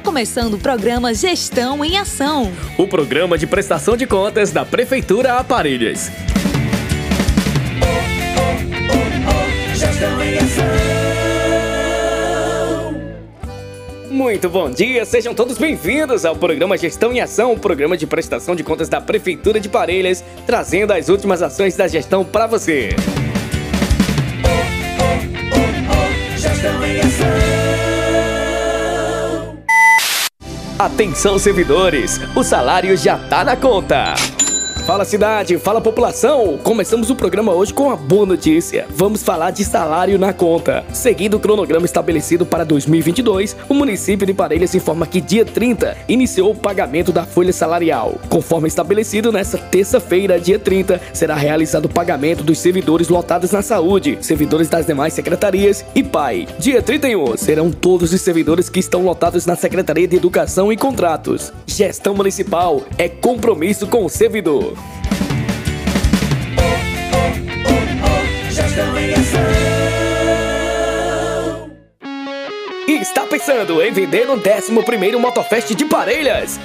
Está começando o programa Gestão em Ação. O programa de prestação de contas da Prefeitura Aparelhas. Muito bom dia, sejam todos bem-vindos ao programa Gestão em Ação, o programa de prestação de contas da Prefeitura de Parelhas, trazendo as últimas ações da gestão para você. Atenção servidores, o salário já tá na conta. Fala cidade, fala população! Começamos o programa hoje com uma boa notícia. Vamos falar de salário na conta. Seguindo o cronograma estabelecido para 2022, o município de Parelhas informa que dia 30 iniciou o pagamento da folha salarial. Conforme estabelecido, nesta terça-feira, dia 30, será realizado o pagamento dos servidores lotados na saúde, servidores das demais secretarias e PAI. Dia 31 serão todos os servidores que estão lotados na Secretaria de Educação e Contratos. Gestão municipal é compromisso com o servidor. Está pensando em vender no 11º Motofest de Parelhas?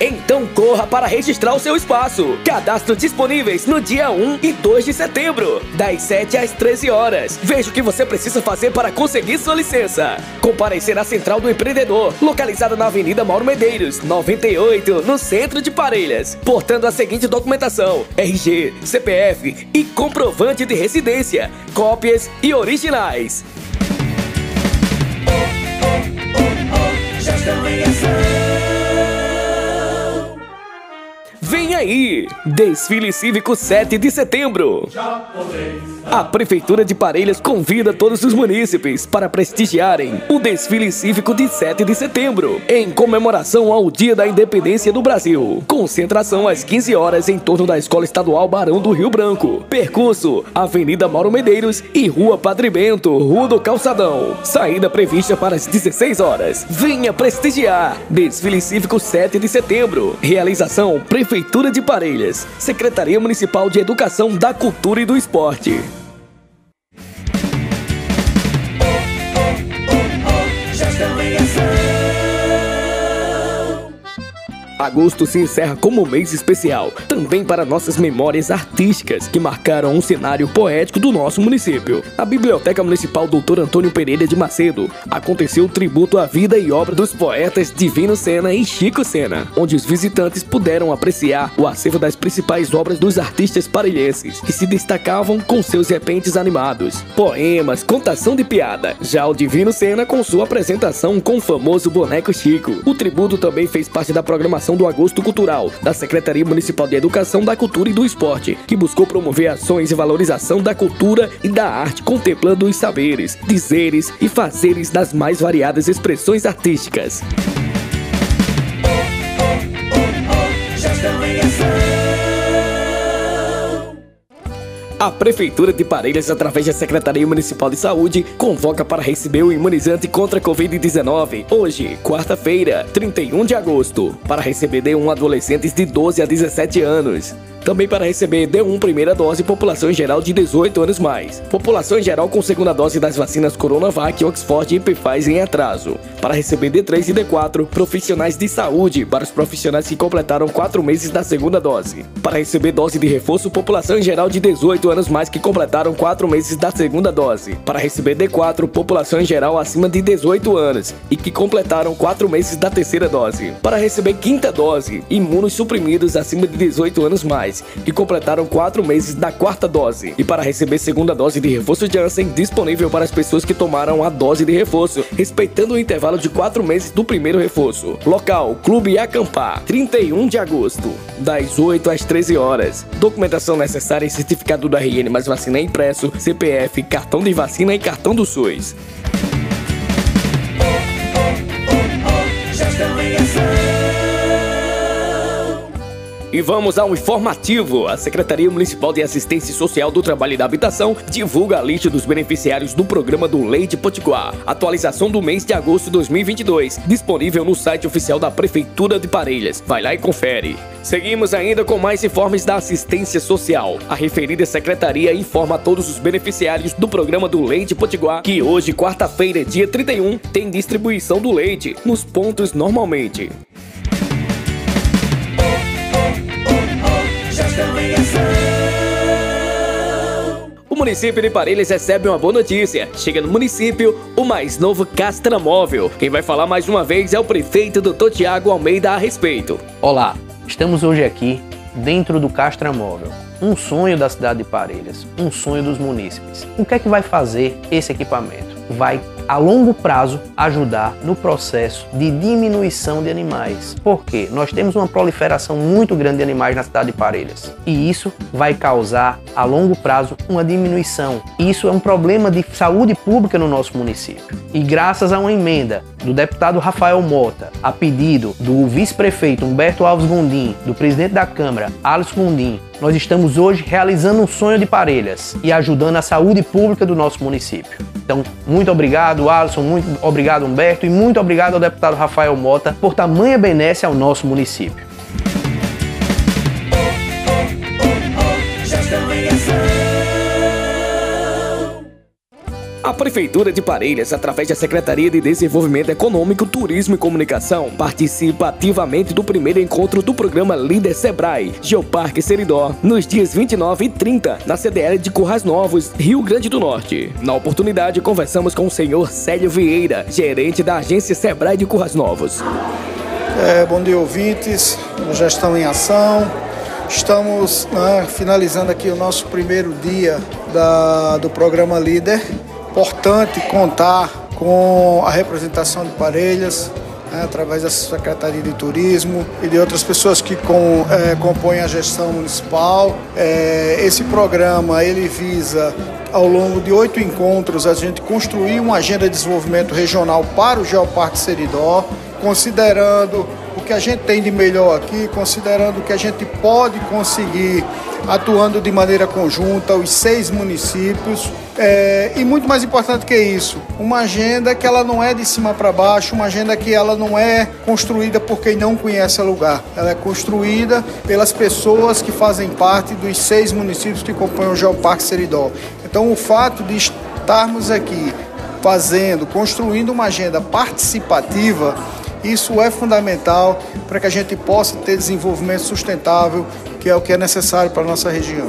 Então corra para registrar o seu espaço. Cadastro disponíveis no dia 1 e 2 de setembro, das 7 às 13 horas. Veja o que você precisa fazer para conseguir sua licença. Comparecer à Central do Empreendedor, localizada na Avenida Mauro Medeiros, 98, no centro de Parelhas. Portando a seguinte documentação: RG, CPF e comprovante de residência, cópias e originais. Já estão em Vem aí! Desfile Cívico 7 de setembro. A Prefeitura de Parelhas convida todos os munícipes para prestigiarem o Desfile Cívico de 7 de setembro, em comemoração ao Dia da Independência do Brasil. Concentração às 15 horas em torno da Escola Estadual Barão do Rio Branco. Percurso: Avenida Mauro Medeiros e Rua Padre Bento, Rua do Calçadão. Saída prevista para as 16 horas. Venha prestigiar! Desfile Cívico 7 de setembro. Realização Prefeitura Prefeitura de Parelhas, Secretaria Municipal de Educação da Cultura e do Esporte. Agosto se encerra como mês especial, também para nossas memórias artísticas que marcaram um cenário poético do nosso município. A Biblioteca Municipal Dr. Antônio Pereira de Macedo aconteceu o tributo à vida e obra dos poetas Divino Sena e Chico Sena, onde os visitantes puderam apreciar o acervo das principais obras dos artistas parelhenses, que se destacavam com seus repentes animados, poemas, contação de piada. Já o Divino Sena com sua apresentação com o famoso boneco Chico. O tributo também fez parte da programação do Agosto Cultural, da Secretaria Municipal de Educação, da Cultura e do Esporte, que buscou promover ações e valorização da cultura e da arte, contemplando os saberes, dizeres e fazeres das mais variadas expressões artísticas. A Prefeitura de Parelhas, através da Secretaria Municipal de Saúde, convoca para receber o imunizante contra a Covid-19 hoje, quarta-feira, 31 de agosto, para receber de um adolescentes de 12 a 17 anos. Também para receber D1 primeira dose população em geral de 18 anos mais. População em geral com segunda dose das vacinas Coronavac, Oxford e Pfizer em atraso. Para receber D3 e D4 profissionais de saúde para os profissionais que completaram 4 meses da segunda dose. Para receber dose de reforço população em geral de 18 anos mais que completaram 4 meses da segunda dose. Para receber D4 população em geral acima de 18 anos e que completaram 4 meses da terceira dose. Para receber quinta dose imunos suprimidos acima de 18 anos mais que completaram quatro meses da quarta dose. E para receber segunda dose de reforço Janssen, disponível para as pessoas que tomaram a dose de reforço, respeitando o intervalo de quatro meses do primeiro reforço. Local: Clube Acampar, 31 de agosto, das 8 às 13 horas. Documentação necessária e certificado do RN mais vacina impresso, CPF, cartão de vacina e cartão do SUS. E vamos ao informativo. A Secretaria Municipal de Assistência Social do Trabalho e da Habitação divulga a lista dos beneficiários do programa do Leite Potiguar. Atualização do mês de agosto de 2022, disponível no site oficial da Prefeitura de Parelhas. Vai lá e confere. Seguimos ainda com mais informes da assistência social. A referida secretaria informa a todos os beneficiários do programa do Leite Potiguar que hoje, quarta-feira, dia 31, tem distribuição do leite nos pontos normalmente. Município de Parelhas recebe uma boa notícia. Chega no município o mais novo Castramóvel. Quem vai falar mais uma vez é o prefeito Dr. Tiago Almeida a respeito. Olá, estamos hoje aqui dentro do Castramóvel. Um sonho da cidade de Parelhas, um sonho dos munícipes. O que é que vai fazer esse equipamento? Vai a longo prazo ajudar no processo de diminuição de animais. Porque nós temos uma proliferação muito grande de animais na cidade de Parelhas. E isso vai causar a longo prazo uma diminuição. Isso é um problema de saúde pública no nosso município. E graças a uma emenda do deputado Rafael Mota, a pedido do vice-prefeito Humberto Alves Gondim, do presidente da Câmara, Alisson Gondim, nós estamos hoje realizando um sonho de Parelhas e ajudando a saúde pública do nosso município. Então, muito obrigado, Alisson, muito obrigado, Humberto, e muito obrigado ao deputado Rafael Mota por tamanha benesse ao nosso município. A Prefeitura de Parelhas, através da Secretaria de Desenvolvimento Econômico, Turismo e Comunicação, participa ativamente do primeiro encontro do programa Líder Sebrae, Geoparque Seridó, nos dias 29 e 30, na CDL de Currais Novos, Rio Grande do Norte. Na oportunidade, conversamos com o senhor Célio Vieira, gerente da agência Sebrae de Currais Novos. É, bom dia, ouvintes. Já estão em ação. Estamos né, finalizando aqui o nosso primeiro dia da, do programa Líder importante contar com a representação de Parelhas, né, através da Secretaria de Turismo e de outras pessoas que com, é, compõem a gestão municipal. É, esse programa ele visa ao longo de oito encontros a gente construir uma agenda de desenvolvimento regional para o Geoparque Seridó, considerando o que a gente tem de melhor aqui, considerando o que a gente pode conseguir atuando de maneira conjunta, os seis municípios. É, e muito mais importante que isso, uma agenda que ela não é de cima para baixo, uma agenda que ela não é construída por quem não conhece o lugar. Ela é construída pelas pessoas que fazem parte dos seis municípios que compõem o Geoparque Seridó. Então o fato de estarmos aqui fazendo, construindo uma agenda participativa, isso é fundamental para que a gente possa ter desenvolvimento sustentável, que é o que é necessário para a nossa região.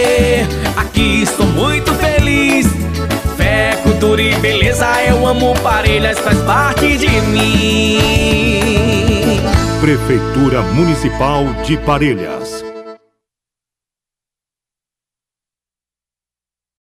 Parelhas, faz parte de mim. Prefeitura Municipal de Parelhas